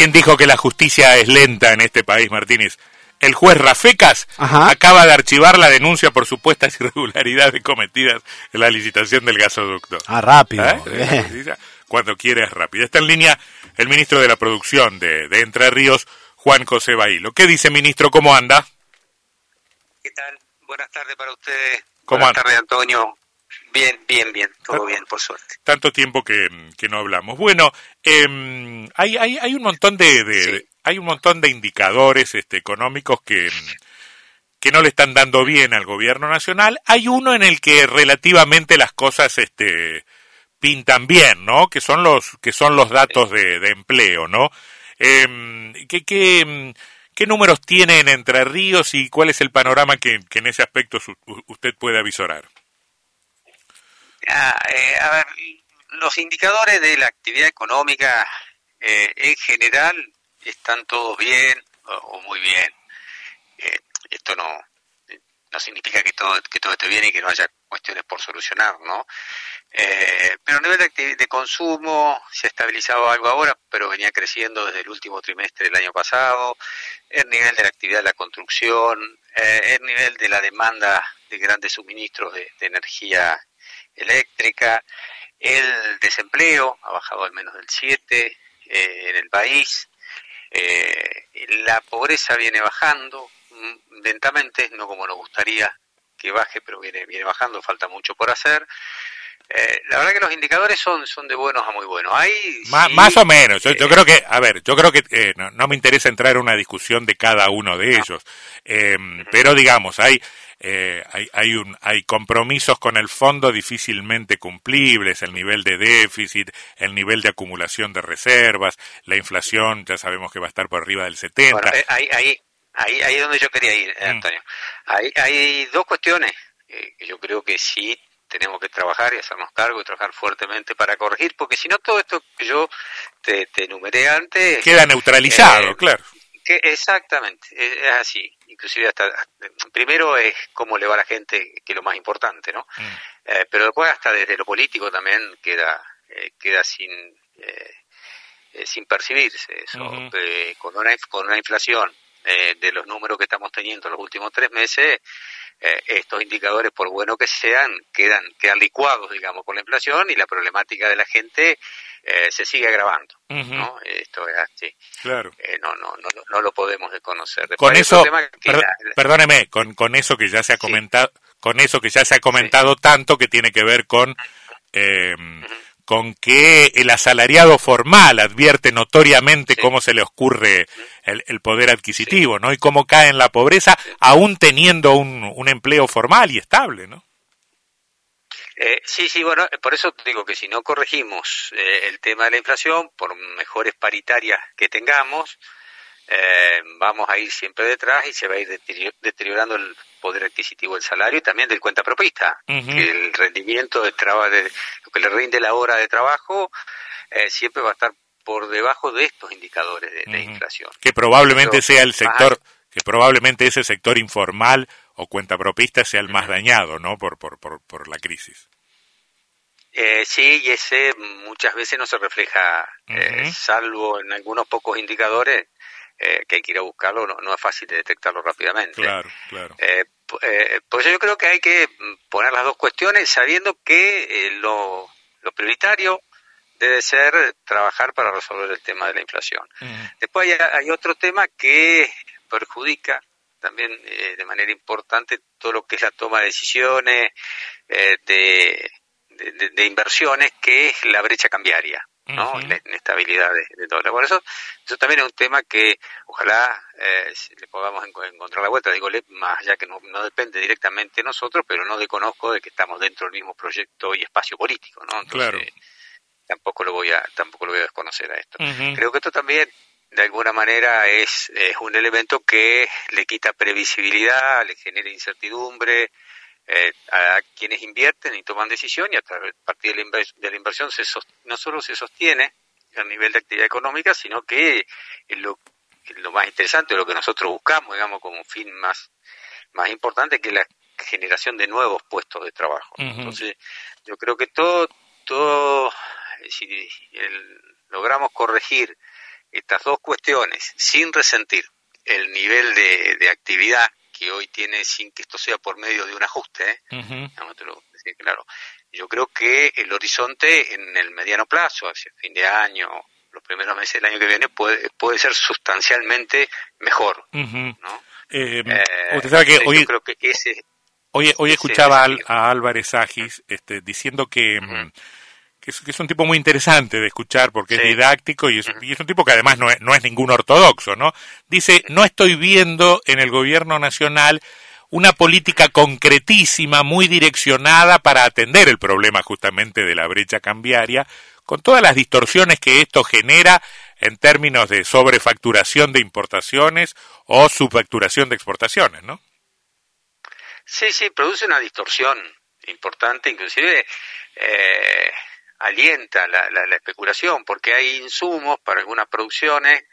¿Quién dijo que la justicia es lenta en este país, Martínez? El juez Rafecas acaba de archivar la denuncia por supuestas irregularidades cometidas en la licitación del gasoducto. Ah, rápido. ¿Eh? Cuando quiere es rápido. Está en línea el ministro de la Producción de, Entre Ríos, Juan José Bailo. ¿Qué dice, ministro? ¿Cómo anda? ¿Qué tal? Buenas tardes para ustedes. ¿Cómo Buenas tardes, Antonio. Bien, bien, bien, todo bien, por suerte. Tanto tiempo que, no hablamos. Bueno, eh, hay, hay, hay, un montón de, hay un montón de indicadores este, económicos que, que no le están dando bien al gobierno nacional. Hay uno en el que relativamente las cosas este, pintan bien, ¿no? Que son los que son los datos de, de empleo, ¿no? Eh, ¿qué, qué, qué, números tiene en Entre Ríos y cuál es el panorama que, que en ese aspecto usted puede avisorar? Ah, eh, a ver, los indicadores de la actividad económica eh, en general están todos bien o, muy bien. Eh, esto no, no significa que todo, que todo esté bien y que no haya cuestiones por solucionar, ¿no? pero a nivel de, de, consumo se ha estabilizado algo ahora, pero venía creciendo desde el último trimestre del año pasado. El nivel de la actividad de la construcción, el nivel de la demanda de grandes suministros de energía eléctrica, el desempleo ha bajado al menos del 7 eh, en el país, eh, la pobreza viene bajando mm, lentamente, no como nos gustaría que baje, pero viene, viene bajando, falta mucho por hacer. Eh, la verdad que los indicadores son, son de buenos a muy buenos. Hay, más, o menos. Yo, creo que, a ver, yo creo que no, me interesa entrar en una discusión de cada uno de ellos, pero digamos, hay eh, hay, hay, un, hay compromisos con el fondo difícilmente cumplibles, el nivel de déficit, el nivel de acumulación de reservas, la inflación ya sabemos que va a estar por arriba del 70. Eh, ahí, ahí, ahí, ahí es donde yo quería ir, eh, mm. Antonio. Hay, hay dos cuestiones que yo creo que sí tenemos que trabajar y hacernos cargo y trabajar fuertemente para corregir, porque si no todo esto que yo te, te enumeré antes... Queda neutralizado, claro. Que exactamente, es así inclusive hasta, primero es cómo le va a la gente, que es lo más importante, ¿no? Mm. Eh, pero después hasta desde lo político también queda, eh, queda sin, eh, sin percibirse eso. con, una, con una inflación de los números que estamos teniendo en los últimos tres meses, estos indicadores, por bueno que sean, quedan, quedan licuados, digamos, con la inflación y la problemática de la gente eh, se sigue agravando. ¿no? Esto es así. Claro. Eh, no, no, no, no lo podemos desconocer. con eso, perdóneme, con, con eso que ya se ha comentado, con eso que ya se ha comentado tanto que tiene que ver con eh, con que el asalariado formal advierte notoriamente cómo se le ocurre el, el poder adquisitivo, ¿no? Y cómo cae en la pobreza, aún teniendo un, un empleo formal y estable, ¿no? Eh, sí, sí, bueno, por eso digo que si no corregimos eh, el tema de la inflación, por mejores paritarias que tengamos, eh, vamos a ir siempre detrás y se va a ir deteriorando el poder adquisitivo del salario y también del cuenta propista, que el rendimiento de trabajo, de, lo que le rinde la hora de trabajo, siempre va a estar por debajo de estos indicadores de, inflación. Que probablemente sea el sector, que probablemente ese sector informal o cuenta propista sea el más dañado, ¿no? Por, por, por, por la crisis. Eh, sí, y ese muchas veces no se refleja, eh, salvo en algunos pocos indicadores eh, que hay que ir a buscarlo, no, es fácil de detectarlo rápidamente. Claro, claro. por eso yo creo que hay que poner las dos cuestiones sabiendo que lo, lo prioritario debe ser trabajar para resolver el tema de la inflación. Después hay, hay, otro tema que perjudica también eh, de manera importante todo lo que es la toma de decisiones, eh, de, de, inversiones, que es la brecha cambiaria. ¿No? La inestabilidad de, todo. Por eso, eso también es un tema que ojalá eh, le podamos encontrar la vuelta. Digo, más allá que no, no, depende directamente de nosotros, pero no desconozco de que estamos dentro del mismo proyecto y espacio político, ¿no? Entonces, tampoco lo voy a, tampoco lo voy a desconocer a esto. Creo que esto también de alguna manera es, es, un elemento que le quita previsibilidad, le genera incertidumbre eh, a quienes invierten y toman decisión y a partir de la, inversión se no solo se sostiene a nivel de actividad económica, sino que lo, lo más interesante, lo que nosotros buscamos, digamos, como un fin más, más importante que la generación de nuevos puestos de trabajo. Entonces, yo creo que todo, todo si logramos corregir estas dos cuestiones sin resentir el nivel de, actividad que hoy tiene sin que esto sea por medio de un ajuste, ¿eh? claro. Yo creo que el horizonte en el mediano plazo, hacia fin de año, los primeros meses del año que viene, puede, puede ser sustancialmente mejor. ¿no? Eh, eh, usted sabe que hoy, creo que ese, hoy, hoy escuchaba a Álvarez Agis este, diciendo que, que, es, un tipo muy interesante de escuchar porque es didáctico y es, y es, un tipo que además no es, no es ningún ortodoxo, ¿no? Dice, no estoy viendo en el gobierno nacional una política concretísima, muy direccionada para atender el problema justamente de la brecha cambiaria, con todas las distorsiones que esto genera en términos de sobrefacturación de importaciones o subfacturación de exportaciones, ¿no? Sí, sí, produce una distorsión importante, inclusive eh, alienta la, la, especulación, porque hay insumos para algunas producciones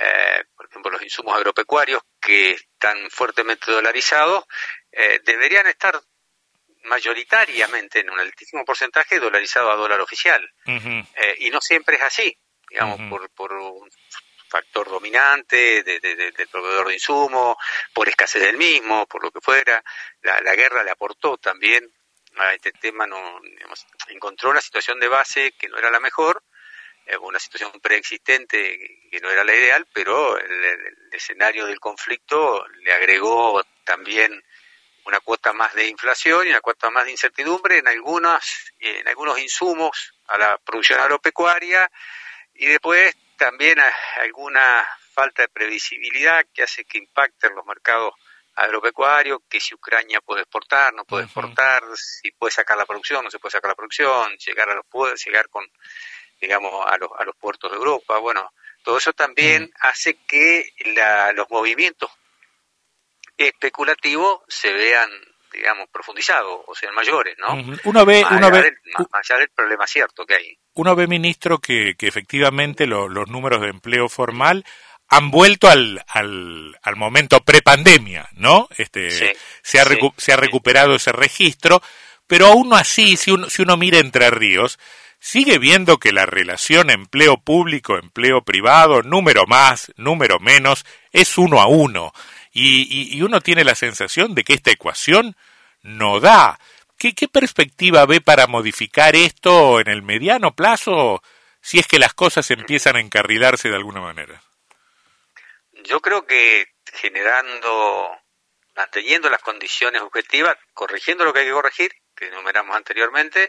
eh, por ejemplo, los insumos agropecuarios que están fuertemente dolarizados, eh, deberían estar mayoritariamente en un altísimo porcentaje dolarizado a dólar oficial. Eh, y no siempre es así, digamos, por, por un factor dominante del proveedor de insumos, por escasez del mismo, por lo que fuera. La, la guerra le aportó también a este tema, no, digamos, encontró una situación de base que no era la mejor eh, una situación preexistente que no era la ideal, pero el, escenario del conflicto le agregó también una cuota más de inflación y una cuota más de incertidumbre en algunos, en algunos insumos a la producción agropecuaria y después también alguna falta de previsibilidad que hace que impacten los mercados agropecuarios, que si Ucrania puede exportar, no puede exportar, si puede sacar la producción, no se puede sacar la producción, llegar a los llegar con digamos, a los, a los puertos de Europa. Bueno, todo eso también mm. hace que la, los movimientos especulativos se vean, digamos, profundizados o sean mayores, ¿no? Uno ve, uno ve, más allá del problema cierto que hay. Uno ve, ministro, que, que efectivamente los números de empleo formal han vuelto al, al, al momento prepandemia, ¿no? Este, se, ha se ha recuperado ese registro, pero aún así, si uno, si uno mira Entre Ríos, sigue viendo que la relación empleo público-empleo privado, número más, número menos, es uno a uno. Y, y, uno tiene la sensación de que esta ecuación no da. ¿Qué, ¿Qué perspectiva ve para modificar esto en el mediano plazo si es que las cosas empiezan a encarrilarse de alguna manera? Yo creo que generando, manteniendo las condiciones objetivas, corrigiendo lo que hay que corregir que enumeramos anteriormente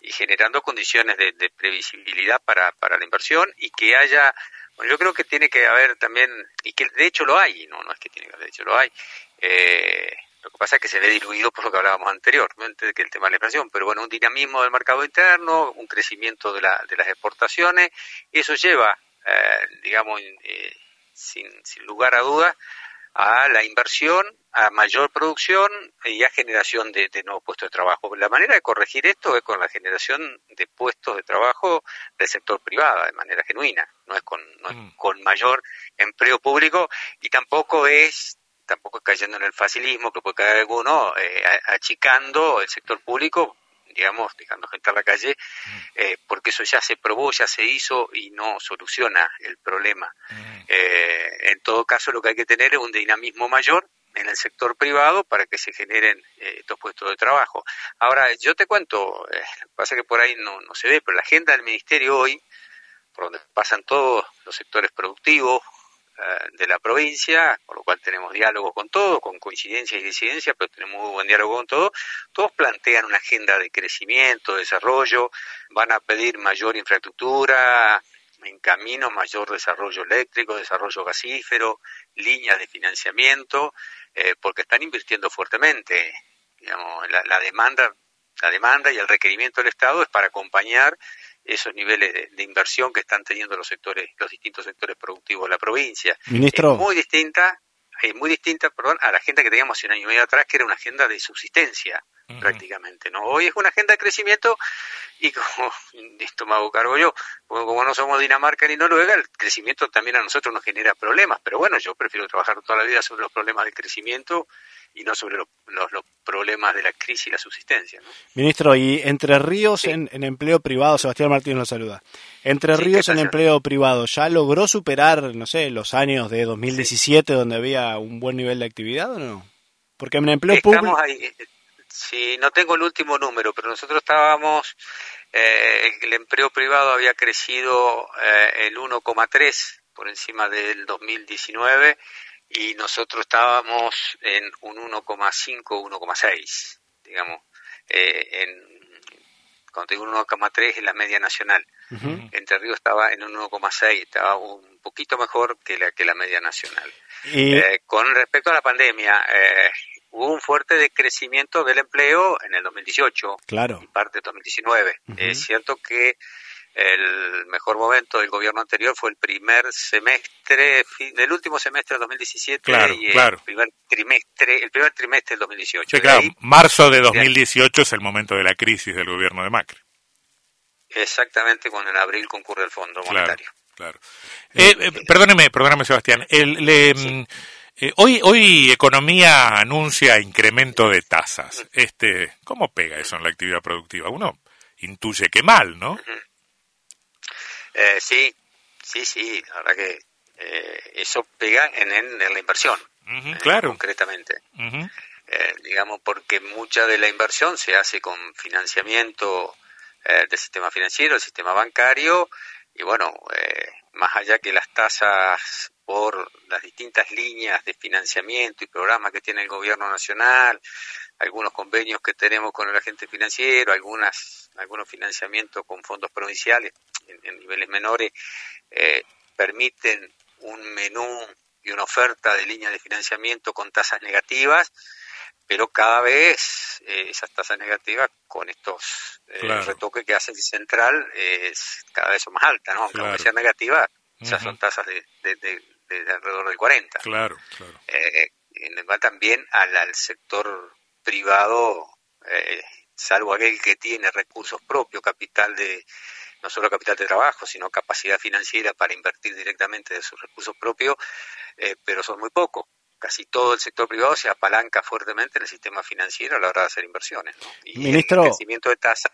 y generando condiciones de, previsibilidad para, para la inversión y que haya, bueno, yo creo que tiene que haber también, y que de hecho lo hay, no, no es que tiene que haber, de hecho lo hay, eh, lo que pasa es que se ve diluido por lo que hablábamos anteriormente, de que el tema de la inflación, pero bueno, un dinamismo del mercado interno, un crecimiento de, la, de las exportaciones, eso lleva, eh, digamos, eh, sin, sin lugar a dudas, a la inversión, a mayor producción y a generación de, nuevos puestos de trabajo. La manera de corregir esto es con la generación de puestos de trabajo del sector privado de manera genuina, no es con, mm. con mayor empleo público y tampoco es tampoco es cayendo en el facilismo que puede caer alguno eh, achicando el sector público digamos, dejando gente a la calle, mm. eh, porque eso ya se probó, ya se hizo y no soluciona el problema. Mm. Eh, en todo caso, lo que hay que tener es un dinamismo mayor en el sector privado para que se generen eh, estos puestos de trabajo. Ahora, yo te cuento, eh, pasa que por ahí no, no se ve, pero la agenda del Ministerio hoy, por donde pasan todos los sectores productivos, de la provincia, con lo cual tenemos diálogo con todos, con coincidencia y disidencia, pero tenemos muy buen diálogo con todos. Todos plantean una agenda de crecimiento, desarrollo, van a pedir mayor infraestructura, en camino mayor desarrollo eléctrico, desarrollo gasífero, líneas de financiamiento, eh, porque están invirtiendo fuertemente. Digamos, la, la demanda la demanda y el requerimiento del Estado es para acompañar esos niveles de, inversión que están teniendo los sectores, los distintos sectores productivos de la provincia. Ministro. Es muy distinta, es muy distinta, perdón, a la agenda que teníamos hace un año y medio atrás, que era una agenda de subsistencia, prácticamente, ¿no? Hoy es una agenda de crecimiento y como, esto me hago cargo yo, como, no somos Dinamarca ni Noruega, el crecimiento también a nosotros nos genera problemas, pero bueno, yo prefiero trabajar toda la vida sobre los problemas del crecimiento y no sobre los, problemas de la crisis y la subsistencia. Ministro, y Entre Ríos en, empleo privado, Sebastián Martínez lo saluda. Entre Ríos en empleo privado, ¿ya logró superar, no sé, los años de 2017 donde había un buen nivel de actividad o no? Porque en empleo público... Ahí, sí, no tengo el último número, pero nosotros estábamos, eh, el empleo privado había crecido eh, el 1,3 por encima del 2019 y nosotros estábamos en un 1,5, 1,6, digamos, eh, en cuando digo 1,3 es la media nacional. Entre Ríos estaba en un 1,6, estaba un poquito mejor que la que la media nacional. Eh, con respecto a la pandemia, eh, hubo un fuerte decrecimiento del empleo en el 2018 claro. y parte de 2019. Es cierto que el mejor momento del gobierno anterior fue el primer semestre del último semestre del 2017 y el primer trimestre el primer trimestre del 2018 claro, marzo de 2018 es el momento de la crisis del gobierno de Macri. Exactamente cuando en abril concurre el fondo monetario. claro. Eh, eh, perdóneme perdóneme Sebastián. Mm, eh, hoy hoy economía anuncia incremento de tasas. Este cómo pega eso en la actividad productiva uno intuye que mal no eh, sí, sí, sí, la verdad que eh, eso pega en, en, la inversión, eh, claro. concretamente. digamos, porque mucha de la inversión se hace con financiamiento del sistema financiero, del sistema bancario, y bueno, más allá que las tasas por las distintas líneas de financiamiento y programas que tiene el gobierno nacional, algunos convenios que tenemos con el agente financiero, algunas, algunos financiamientos con fondos provinciales en, niveles menores, eh, permiten un menú y una oferta de líneas de financiamiento con tasas negativas, pero cada vez eh, esas tasas negativas con estos eh, retoques que hace el central es cada vez son más altas, ¿no? Aunque sean negativas, esas son tasas de, alrededor del 40. Claro, claro. en el cual también al, al sector privado, eh, salvo aquel que tiene recursos propios, capital de, no solo capital de trabajo, sino capacidad financiera para invertir directamente de sus recursos propios, eh, pero son muy pocos. Casi todo el sector privado se apalanca fuertemente en el sistema financiero a la hora de hacer inversiones. Y Ministro, el crecimiento de tasa.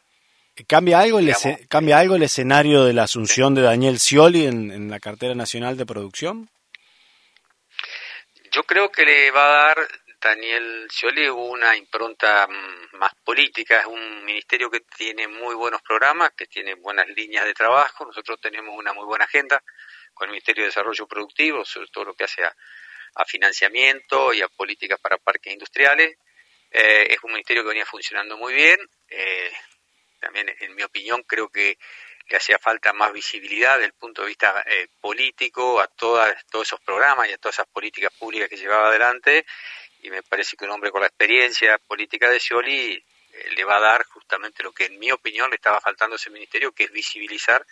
¿Cambia algo, el ¿Cambia algo el escenario de la asunción de Daniel Scioli en la cartera nacional de producción? Yo creo que le va a dar Daniel Scioli una impronta mm, más política, es un ministerio que tiene muy buenos programas, que tiene buenas líneas de trabajo, nosotros tenemos una muy buena agenda con el Ministerio de Desarrollo Productivo, sobre todo lo que hace a, financiamiento y a políticas para parques industriales. Eh, es un ministerio que venía funcionando muy bien, eh, también en mi opinión creo que le hacía falta más visibilidad desde el punto de vista eh, político a todas, todos esos programas y a todas esas políticas públicas que llevaba adelante y me parece que un hombre con la experiencia política de Scioli eh, le va a dar justamente lo que en mi opinión le estaba faltando a ese ministerio, que es visibilizar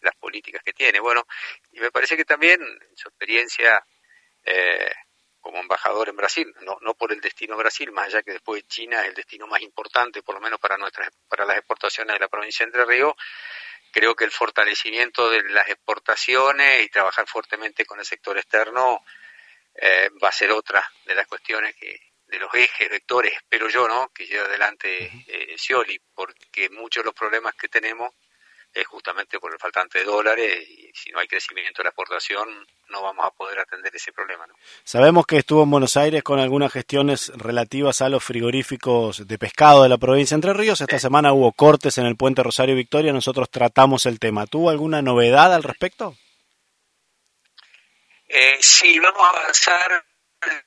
las políticas que tiene. Bueno, y me parece que también su experiencia eh, como embajador en Brasil, no, no por el destino Brasil, más allá que después de China es el destino más importante, por lo menos para nuestras, para las exportaciones de la provincia de Entre Ríos, creo que el fortalecimiento de las exportaciones y trabajar fuertemente con el sector externo eh, va a ser otra de las cuestiones que de los ejes, vectores, espero yo, ¿no? Que lleve adelante eh, Scioli, porque muchos de los problemas que tenemos es justamente por el faltante de dólares y si no hay crecimiento de la exportación no vamos a poder atender ese problema. ¿no? Sabemos que estuvo en Buenos Aires con algunas gestiones relativas a los frigoríficos de pescado de la provincia de Entre Ríos. Esta semana hubo cortes en el puente Rosario Victoria, nosotros tratamos el tema. ¿Tuvo alguna novedad al respecto? Eh, sí, vamos a avanzar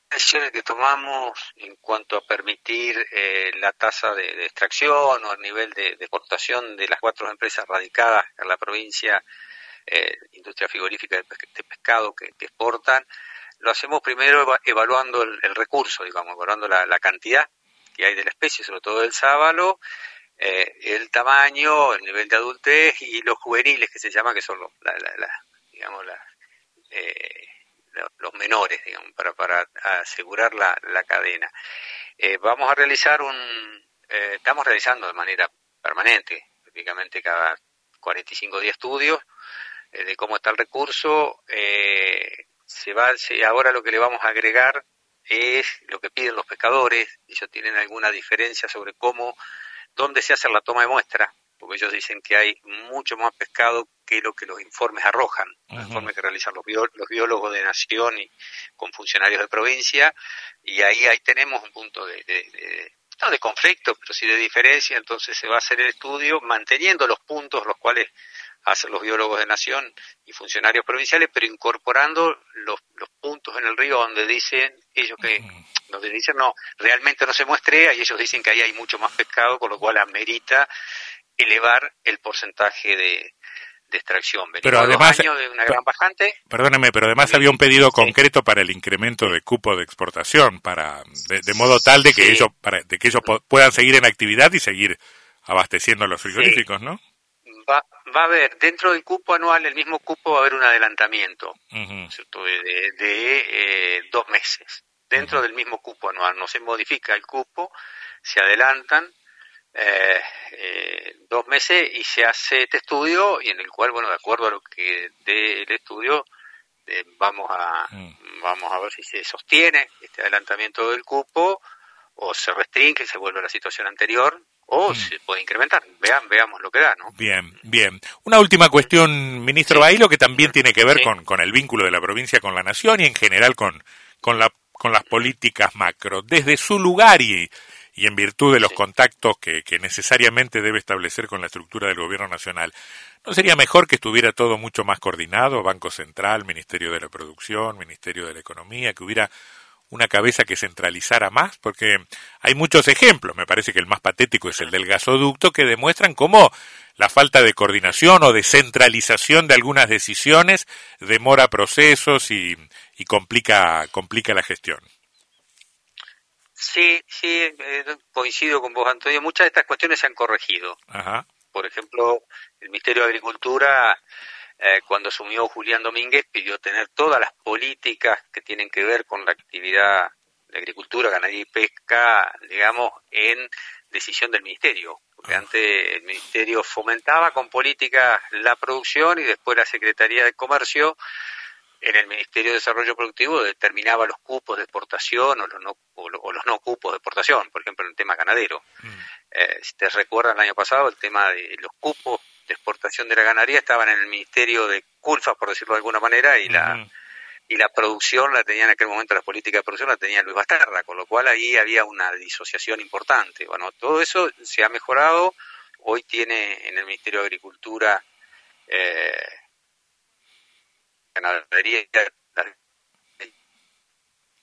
decisiones que tomamos en cuanto a permitir eh, la tasa de, extracción o el nivel de, exportación de las cuatro empresas radicadas en la provincia, eh, industria frigorífica de, pescado que, exportan. Lo hacemos primero evaluando el, recurso, digamos, evaluando la, cantidad que hay de la especie, sobre todo del sábalo, eh, el tamaño, el nivel de adultez y los juveniles que se llama, que son los, la, digamos, la, eh, los menores, digamos, para, para asegurar la, cadena. Eh, vamos a realizar un, eh, estamos realizando de manera permanente, prácticamente cada 45 días estudios eh, de cómo está el recurso. se va, ahora lo que le vamos a agregar es lo que piden los pescadores, ellos tienen alguna diferencia sobre cómo, dónde se hace la toma de muestra, porque ellos dicen que hay mucho más pescado que lo que los informes arrojan, los informes que realizan los, los biólogos de nación y con funcionarios de provincia, y ahí, ahí tenemos un punto de, de, no de conflicto, pero sí de diferencia, entonces se va a hacer el estudio manteniendo los puntos los cuales hacen los biólogos de nación y funcionarios provinciales, pero incorporando los, los puntos en el río donde dicen ellos que, donde dicen no, realmente no se muestrea y ellos dicen que ahí hay mucho más pescado, con lo cual amerita elevar el porcentaje de, extracción. pero además, de una gran bajante. Perdóneme, pero además había un pedido concreto para el incremento de cupo de exportación, para de, modo tal de que ellos para, de que ellos puedan seguir en actividad y seguir abasteciendo a los frigoríficos, ¿no? Va, va a haber dentro del cupo anual, el mismo cupo va a haber un adelantamiento, de, de, eh, dos meses. Dentro del mismo cupo anual no se modifica el cupo, se adelantan eh, eh, dos meses y se hace este estudio y en el cual, bueno, de acuerdo a lo que dé el estudio, eh, vamos a mm. vamos a ver si se sostiene este adelantamiento del cupo o se restringe, se vuelve a la situación anterior o mm. se puede incrementar. Vean, veamos lo que da, ¿no? Bien, bien. Una última cuestión, ministro Bailo, que también tiene que ver con, con el vínculo de la provincia con la nación y en general con, con, la, con las políticas macro. Desde su lugar y y en virtud de los contactos que, necesariamente debe establecer con la estructura del gobierno nacional, ¿no sería mejor que estuviera todo mucho más coordinado, Banco Central, Ministerio de la Producción, Ministerio de la Economía, que hubiera una cabeza que centralizara más? Porque hay muchos ejemplos, me parece que el más patético es el del gasoducto, que demuestran cómo la falta de coordinación o de centralización de algunas decisiones demora procesos y, y complica, complica la gestión. Sí, sí, eh, coincido con vos, Antonio. Muchas de estas cuestiones se han corregido. Por ejemplo, el Ministerio de Agricultura, eh, cuando asumió Julián Domínguez, pidió tener todas las políticas que tienen que ver con la actividad de agricultura, ganadería y pesca, digamos, en decisión del Ministerio. Porque ah. antes el Ministerio fomentaba con políticas la producción y después la Secretaría de Comercio en el Ministerio de Desarrollo Productivo determinaba los cupos de exportación o los no, o los no cupos de exportación, por ejemplo, en el tema ganadero. Mm. Eh, si te recuerdan el año pasado, el tema de los cupos de exportación de la ganadería estaban en el Ministerio de Culfas, por decirlo de alguna manera, y la y la producción la tenía en aquel momento, las políticas de producción la tenía Luis Basterra, con lo cual ahí había una disociación importante. Bueno, todo eso se ha mejorado. Hoy tiene en el Ministerio de Agricultura eh,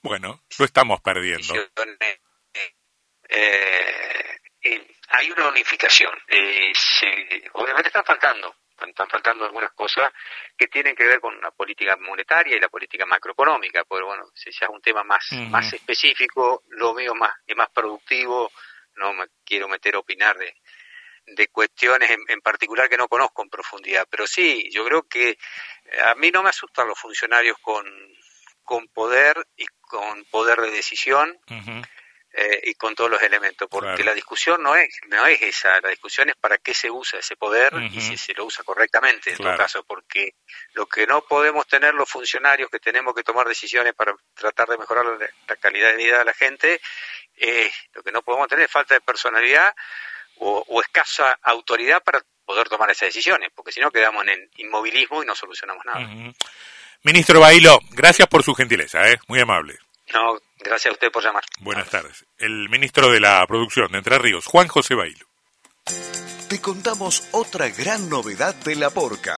bueno, lo estamos perdiendo. Eh, hay una unificación. Eh, obviamente están faltando, están faltando algunas cosas que tienen que ver con la política monetaria y la política macroeconómica. Pero bueno, si es un tema más, más específico, lo mío más, es más productivo. No me quiero meter a opinar de, de cuestiones en, particular que no conozco en profundidad, pero sí, yo creo que eh, a mí no me asustan los funcionarios con, con poder y con poder de decisión eh, y con todos los elementos, porque la discusión no es, no es esa, la discusión es para qué se usa ese poder y si se lo usa correctamente en todo caso, porque lo que no podemos tener los funcionarios que tenemos que tomar decisiones para tratar de mejorar la, la calidad de vida de la gente, eh, lo que no podemos tener es falta de personalidad o, escasa autoridad para poder tomar esas decisiones, porque si no quedamos en inmovilismo y no solucionamos nada. Ministro Bailo, gracias por su gentileza, ¿eh? muy amable. No, gracias a usted por llamar. Buenas tardes. El ministro de la Producción de Entre Ríos, Juan José Bailo. Te contamos otra gran novedad de la porca.